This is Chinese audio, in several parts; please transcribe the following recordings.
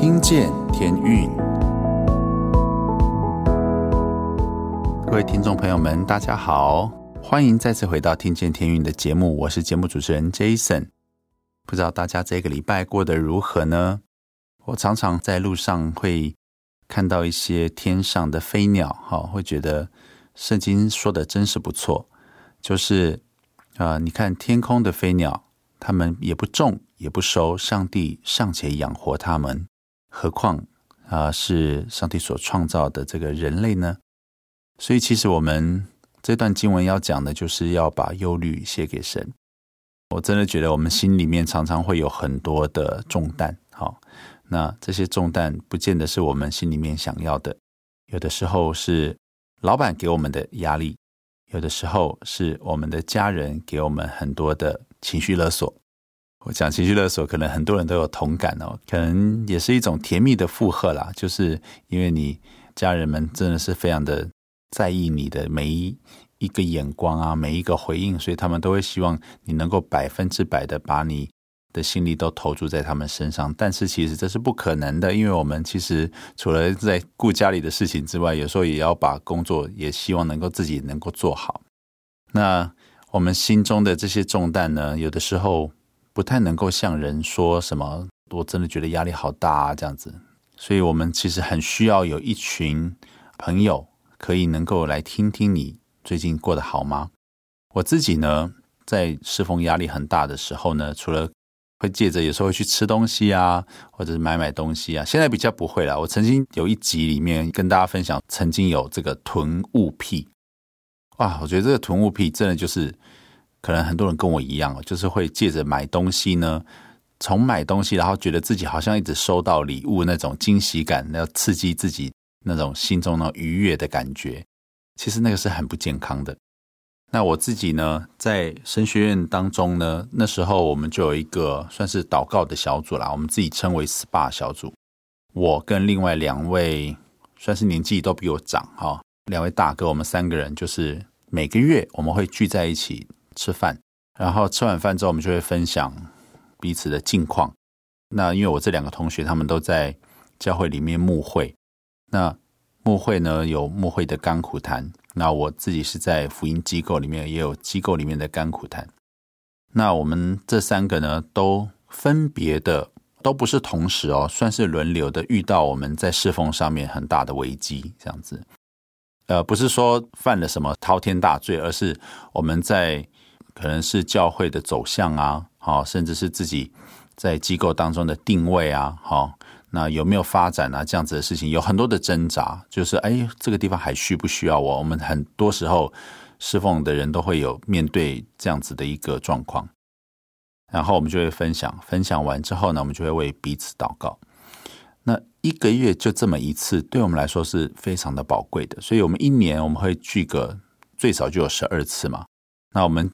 听见天运，各位听众朋友们，大家好，欢迎再次回到《听见天运》的节目，我是节目主持人 Jason。不知道大家这个礼拜过得如何呢？我常常在路上会看到一些天上的飞鸟，哈，会觉得圣经说的真是不错，就是啊、呃，你看天空的飞鸟。它们也不种，也不收，上帝尚且养活它们，何况啊、是上帝所创造的这个人类呢？所以，其实我们这段经文要讲的，就是要把忧虑卸给神。我真的觉得，我们心里面常常会有很多的重担，好，那这些重担不见得是我们心里面想要的，有的时候是老板给我们的压力，有的时候是我们的家人给我们很多的。情绪勒索，我讲情绪勒索，可能很多人都有同感哦。可能也是一种甜蜜的负荷啦，就是因为你家人们真的是非常的在意你的每一一个眼光啊，每一个回应，所以他们都会希望你能够百分之百的把你的心力都投注在他们身上。但是其实这是不可能的，因为我们其实除了在顾家里的事情之外，有时候也要把工作也希望能够自己能够做好。那。我们心中的这些重担呢，有的时候不太能够向人说什么，我真的觉得压力好大啊，这样子。所以，我们其实很需要有一群朋友，可以能够来听听你最近过得好吗？我自己呢，在侍奉压力很大的时候呢，除了会借着有时候会去吃东西啊，或者是买买东西啊，现在比较不会了。我曾经有一集里面跟大家分享，曾经有这个囤物癖。哇，我觉得这个囤物癖真的就是，可能很多人跟我一样，就是会借着买东西呢，从买东西，然后觉得自己好像一直收到礼物那种惊喜感，要刺激自己那种心中的愉悦的感觉。其实那个是很不健康的。那我自己呢，在神学院当中呢，那时候我们就有一个算是祷告的小组啦，我们自己称为 SPA 小组。我跟另外两位算是年纪都比我长哈，两位大哥，我们三个人就是。每个月我们会聚在一起吃饭，然后吃完饭之后，我们就会分享彼此的近况。那因为我这两个同学他们都在教会里面牧会，那牧会呢有牧会的甘苦谈，那我自己是在福音机构里面也有机构里面的甘苦谈。那我们这三个呢都分别的都不是同时哦，算是轮流的遇到我们在侍奉上面很大的危机，这样子。呃，不是说犯了什么滔天大罪，而是我们在可能是教会的走向啊，好，甚至是自己在机构当中的定位啊，好，那有没有发展啊？这样子的事情有很多的挣扎，就是哎，这个地方还需不需要我？我们很多时候侍奉的人都会有面对这样子的一个状况，然后我们就会分享，分享完之后呢，我们就会为彼此祷告。那一个月就这么一次，对我们来说是非常的宝贵的。所以，我们一年我们会聚个最少就有十二次嘛。那我们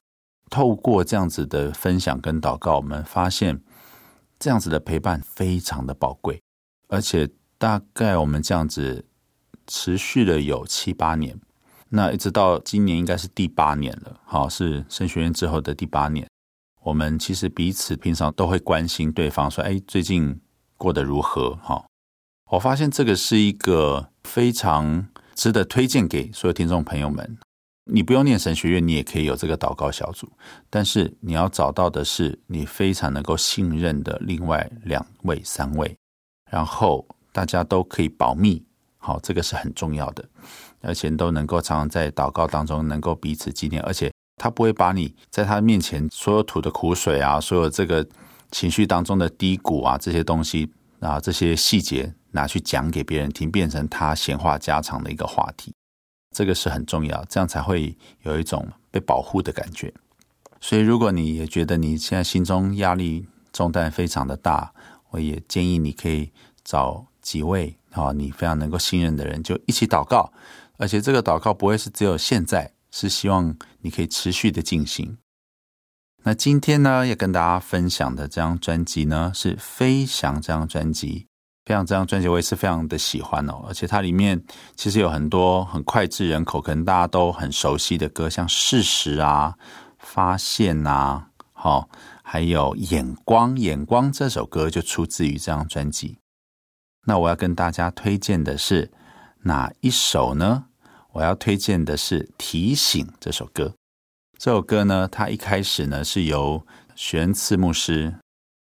透过这样子的分享跟祷告，我们发现这样子的陪伴非常的宝贵，而且大概我们这样子持续了有七八年，那一直到今年应该是第八年了。好，是升学院之后的第八年。我们其实彼此平常都会关心对方，说：“哎，最近。”过得如何？哈，我发现这个是一个非常值得推荐给所有听众朋友们。你不用念神学院，你也可以有这个祷告小组。但是你要找到的是你非常能够信任的另外两位、三位，然后大家都可以保密。好，这个是很重要的，而且都能够常常在祷告当中能够彼此纪念，而且他不会把你在他面前所有吐的苦水啊，所有这个。情绪当中的低谷啊，这些东西啊，这些细节拿去讲给别人听，变成他闲话家常的一个话题，这个是很重要，这样才会有一种被保护的感觉。所以，如果你也觉得你现在心中压力重担非常的大，我也建议你可以找几位啊，你非常能够信任的人，就一起祷告，而且这个祷告不会是只有现在，是希望你可以持续的进行。那今天呢，要跟大家分享的这张专辑呢，是《飞翔》这张专辑。《非常》这张专辑我也是非常的喜欢哦，而且它里面其实有很多很脍炙人口，可能大家都很熟悉的歌，像《事实》啊、《发现》啊，好，还有《眼光》。《眼光》这首歌就出自于这张专辑。那我要跟大家推荐的是哪一首呢？我要推荐的是《提醒》这首歌。这首歌呢，它一开始呢是由玄次牧师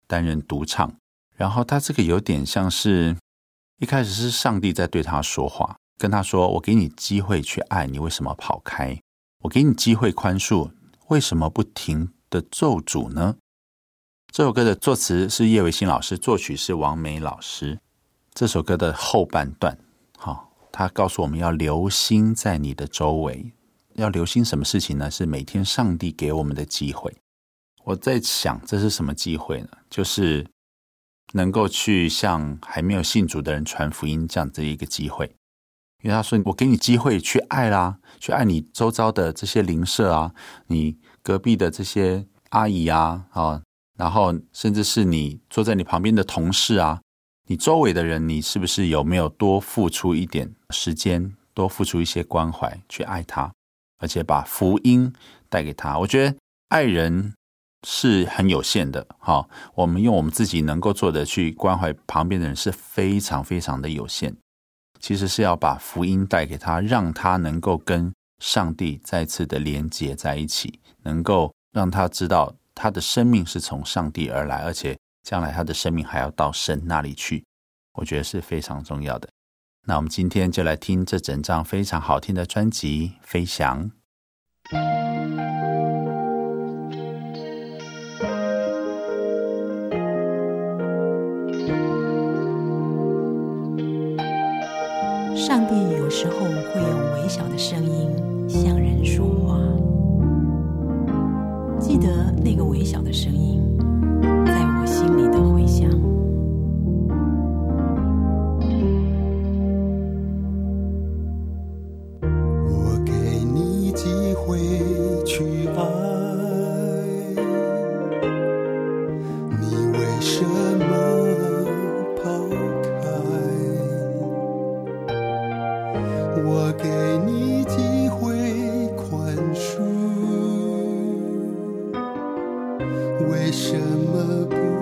担任独唱，然后他这个有点像是一开始是上帝在对他说话，跟他说：“我给你机会去爱，你为什么跑开？我给你机会宽恕，为什么不停的咒诅呢？”这首歌的作词是叶维新老师，作曲是王梅老师。这首歌的后半段，好，他告诉我们要留心在你的周围，要留心什么事情呢？是每天上帝给我们的机会。我在想，这是什么机会呢？就是能够去向还没有信主的人传福音这样的一个机会。因为他说：“我给你机会去爱啦，去爱你周遭的这些邻舍啊，你隔壁的这些阿姨啊，啊。”然后，甚至是你坐在你旁边的同事啊，你周围的人，你是不是有没有多付出一点时间，多付出一些关怀去爱他，而且把福音带给他？我觉得爱人是很有限的，哈。我们用我们自己能够做的去关怀旁边的人是非常非常的有限。其实是要把福音带给他，让他能够跟上帝再次的连接在一起，能够让他知道。他的生命是从上帝而来，而且将来他的生命还要到神那里去，我觉得是非常重要的。那我们今天就来听这整张非常好听的专辑《飞翔》。上帝有时候会用微小的声音向人说话。记得那个微小的声音，在我心里的回响。么不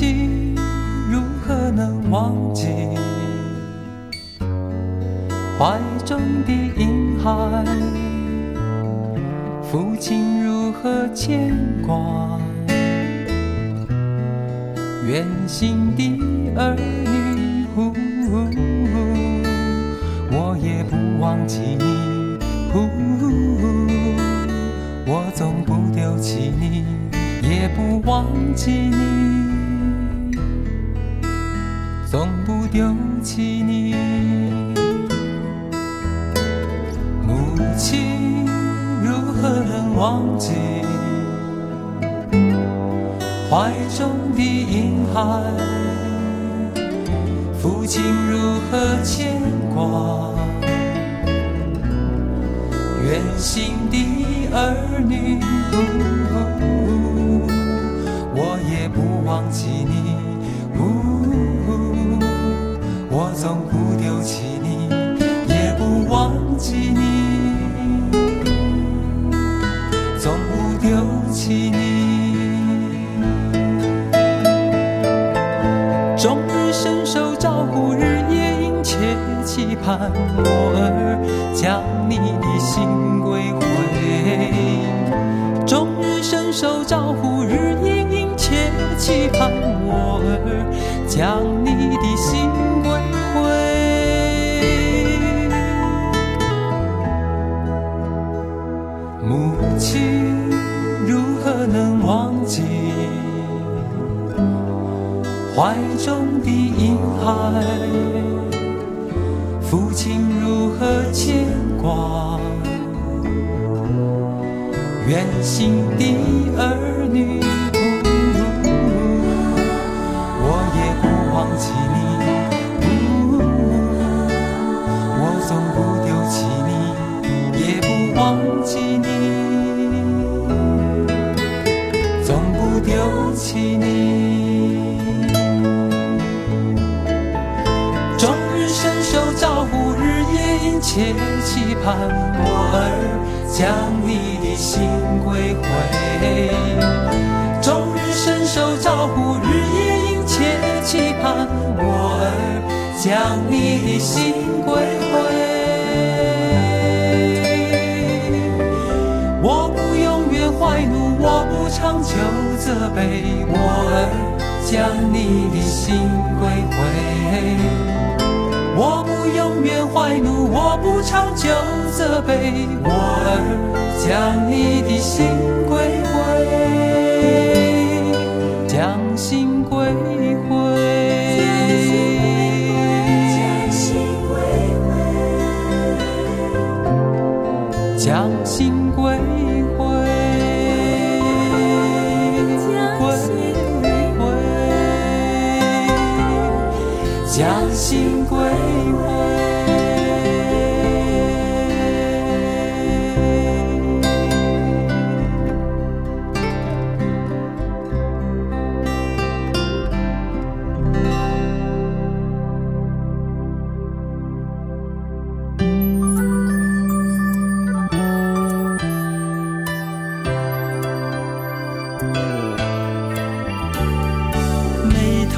亲，如何能忘记怀中的婴孩？父亲如何牵挂远行的儿女？呼，我也不忘记你，呼，我从不丢弃你，也不忘记你。总不丢弃你。母亲如何能忘记怀中的婴孩？父亲如何牵挂远行的儿女？我也不忘记你，我总不丢弃你，也不忘记你，总不丢弃你。终日伸手招呼，日夜殷切期盼我儿将你的心归回，终日伸手招呼，日夜殷切期盼我儿将你的心怀中的婴孩？父亲如何牵挂远行的儿女？我也不忘记你，我总不盼我儿将你的心归回，终日伸手招呼，日夜殷切期盼我儿将你的心归回。我不永远怀怒，我不长久责备，我儿将你的心归回。我不永远怀怒，我不长久责备，我儿将你的心归回，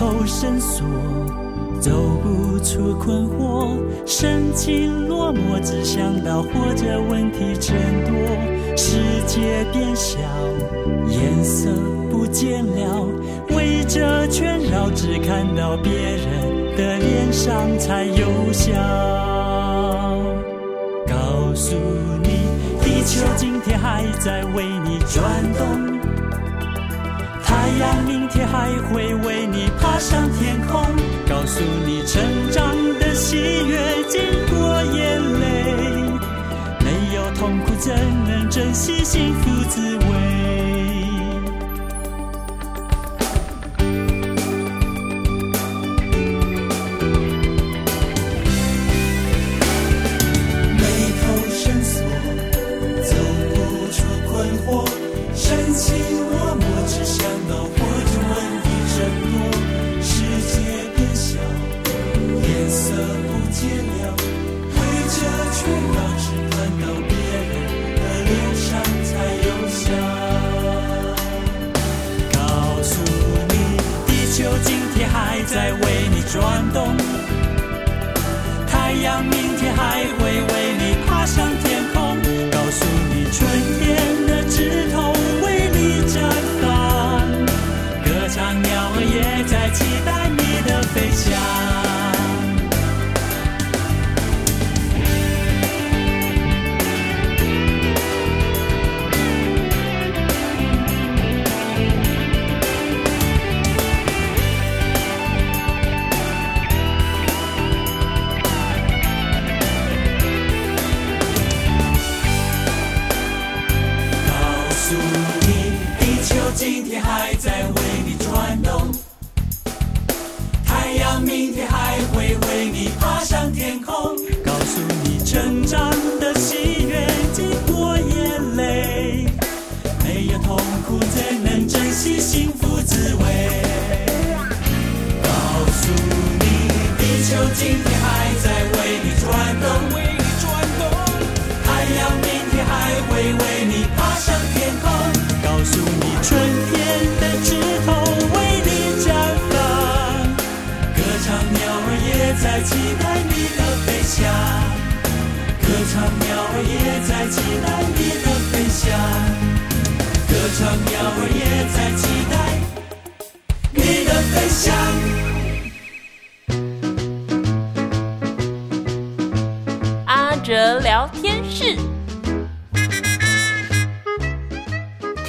都伸缩，走不出困惑，神情落寞，只想到活着问题真多，世界变小，颜色不见了，围着圈绕，只看到别人的脸上才有笑，告诉你地球今天还在为你转动。太阳明天还会为你爬上天空告诉你成长的喜悦经过眼泪。没有痛苦怎能珍惜幸福滋味在为你转动。太阳明天还会为你爬上天空告诉你春天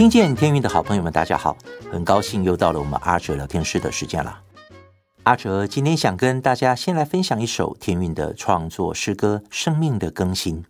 听见天韵的好朋友们，大家好，很高兴又到了我们阿哲聊天室的时间了。阿哲今天想跟大家先来分享一首天韵的创作诗歌《生命的更新》。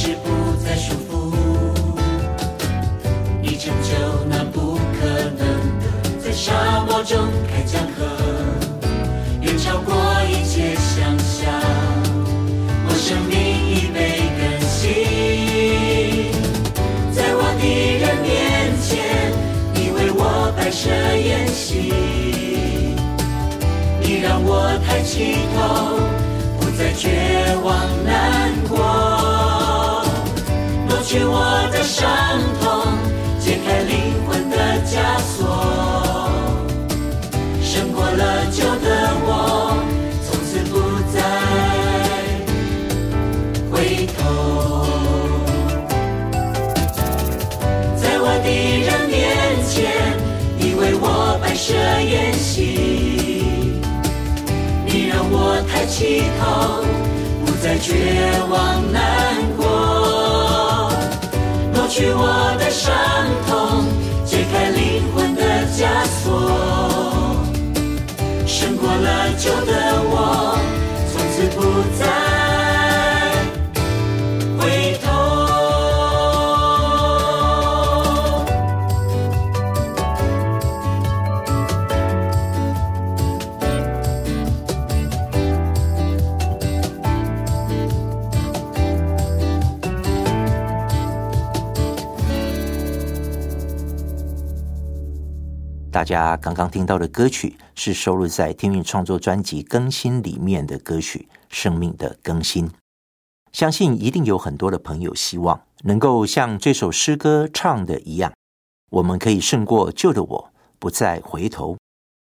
是不再束缚已成就那不可能的在沙漠中开江河远超过一切想象。我生命已被更新在我敌人面前你为我摆设宴席。你让我抬起头不再绝望。去我的伤痛，解开灵魂的枷锁，胜过了旧的我，从此不再回头。在我敌人面前，你为我摆设宴席，你让我抬起头，不再绝望难过。去我的伤大家刚刚听到的歌曲是收录在天韵创作专辑《更新》里面的歌曲《生命的更新》。相信一定有很多的朋友希望能够像这首诗歌唱的一样，我们可以胜过旧的我，不再回头。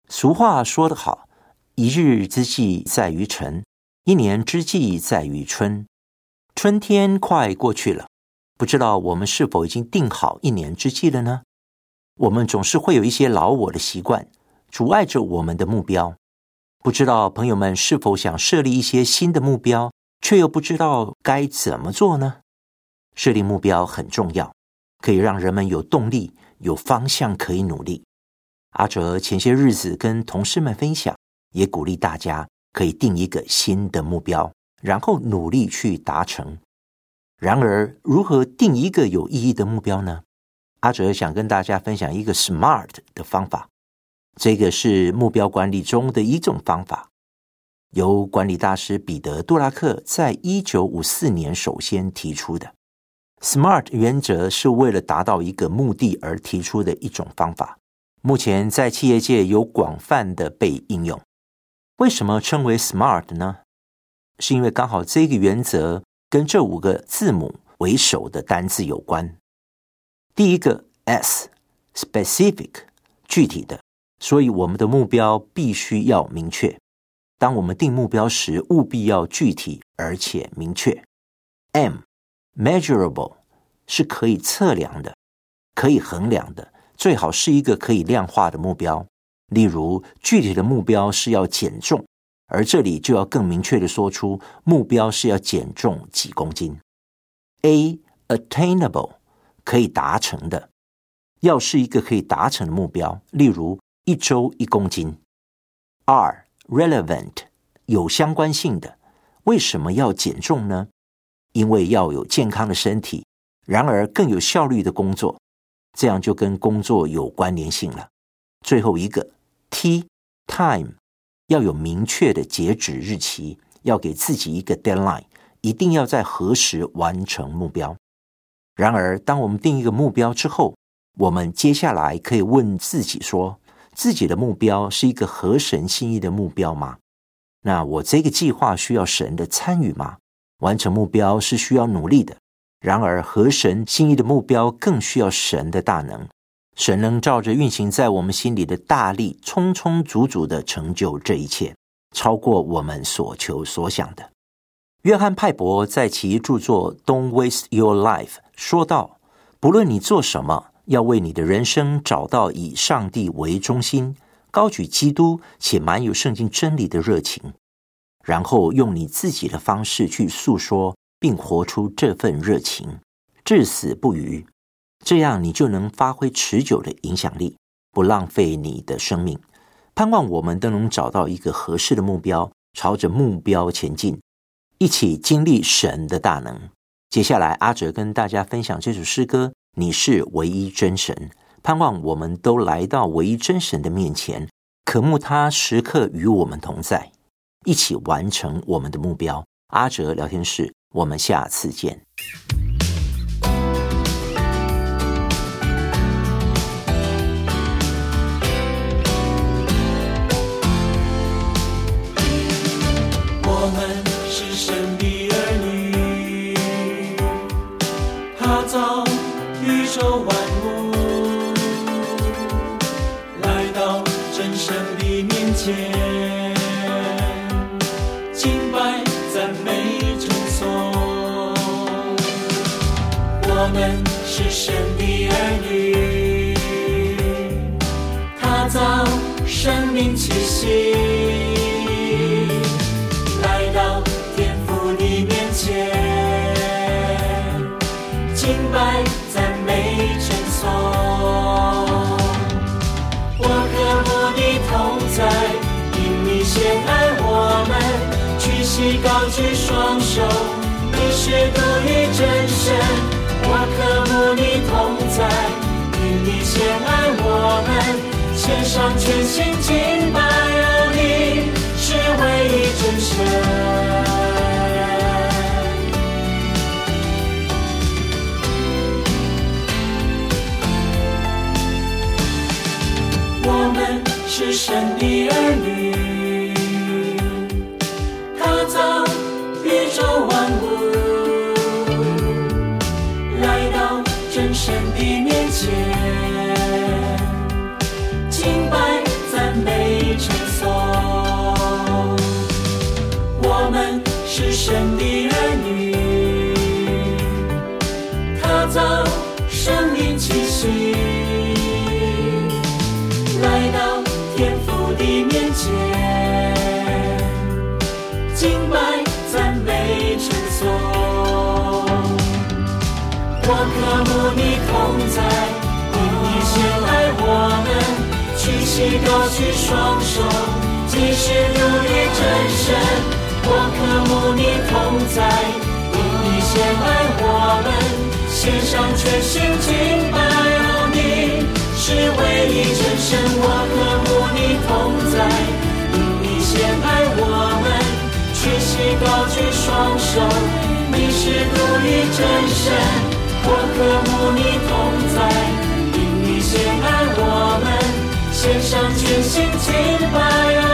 俗话说得好：“一日之计在于晨，一年之计在于春。”春天快过去了，不知道我们是否已经定好一年之计了呢？我们总是会有一些老我的习惯，阻碍着我们的目标。不知道朋友们是否想设立一些新的目标，却又不知道该怎么做呢？设立目标很重要，可以让人们有动力、有方向可以努力。阿哲前些日子跟同事们分享，也鼓励大家可以定一个新的目标，然后努力去达成。然而，如何定一个有意义的目标呢？阿哲想跟大家分享一个 SMART 的方法，这个是目标管理中的一种方法，由管理大师彼得·杜拉克在一九五四年首先提出的。SMART 原则是为了达到一个目的而提出的一种方法，目前在企业界有广泛的被应用。为什么称为 SMART 呢？是因为刚好这个原则跟这五个字母为首的单字有关。第一个 S，specific，具体的，所以我们的目标必须要明确。当我们定目标时，务必要具体而且明确。M，measurable，是可以测量的，可以衡量的，最好是一个可以量化的目标。例如，具体的目标是要减重，而这里就要更明确的说出目标是要减重几公斤。A，attainable。可以达成的，要是一个可以达成的目标，例如一周一公斤。二 relevant 有相关性的，为什么要减重呢？因为要有健康的身体，然而更有效率的工作，这样就跟工作有关联性了。最后一个 T time 要有明确的截止日期，要给自己一个 deadline，一定要在何时完成目标。然而，当我们定一个目标之后，我们接下来可以问自己说：自己的目标是一个合神心意的目标吗？那我这个计划需要神的参与吗？完成目标是需要努力的，然而合神心意的目标更需要神的大能。神能照着运行在我们心里的大力，充充足足的成就这一切，超过我们所求所想的。约翰派伯在其著作《Don't Waste Your Life》说道：“不论你做什么，要为你的人生找到以上帝为中心、高举基督且满有圣经真理的热情，然后用你自己的方式去诉说并活出这份热情，至死不渝。这样，你就能发挥持久的影响力，不浪费你的生命。盼望我们都能找到一个合适的目标，朝着目标前进。”一起经历神的大能。接下来，阿哲跟大家分享这首诗歌：“你是唯一真神。”盼望我们都来到唯一真神的面前，渴慕他时刻与我们同在，一起完成我们的目标。阿哲聊天室，我们下次见。打造宇宙万物来到真神的面前敬拜赞美之所我们是神的儿女踏造生命气息。高举双手，你是独一真神，我渴慕你同在，因你先爱我们，献上全心敬拜，有你是唯一真神。我们是神的儿女，使高举双手，即使努力真身，我渴慕你同在，因你先爱我们，献上全心敬拜、哦、你，是唯一真神，我渴慕你同在，因你先爱我们，屈膝高举双手，你是独立真神，我渴慕你同在。献上全心敬拜。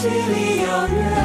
距离遥远。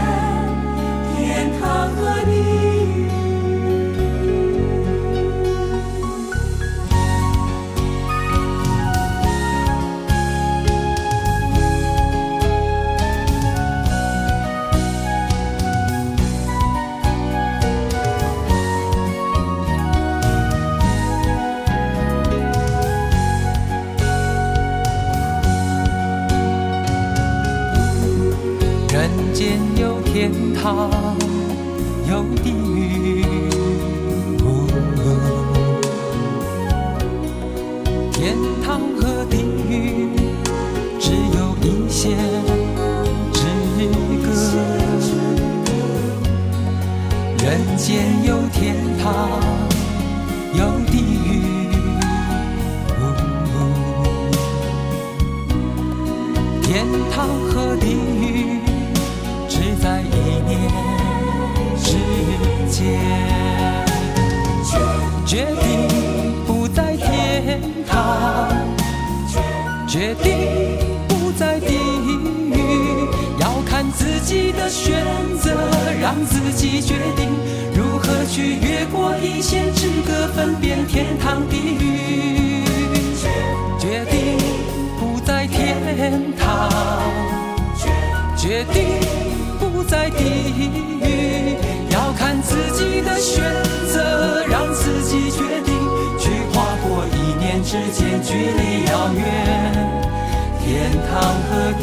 之间距离遥远天堂和地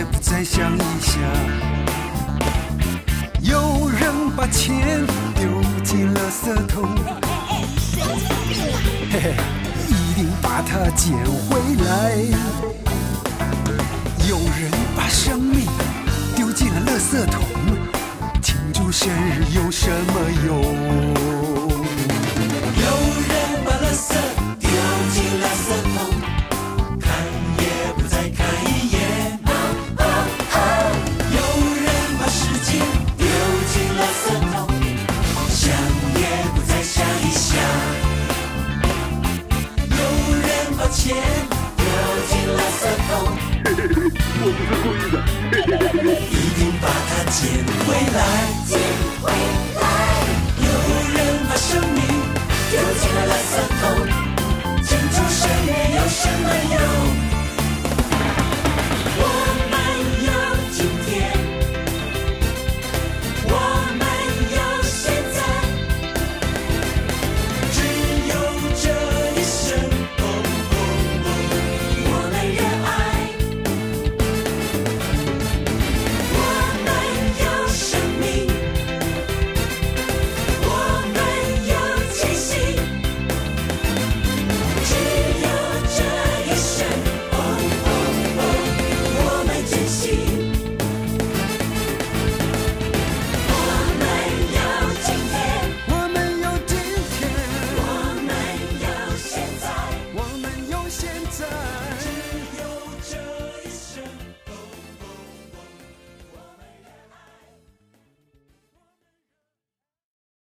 再不再想一想，有人把钱丢进了垃圾桶，嘿嘿，一定把它捡回来。有人把生命丢进了垃圾桶，庆祝生日有什么用？见未来。见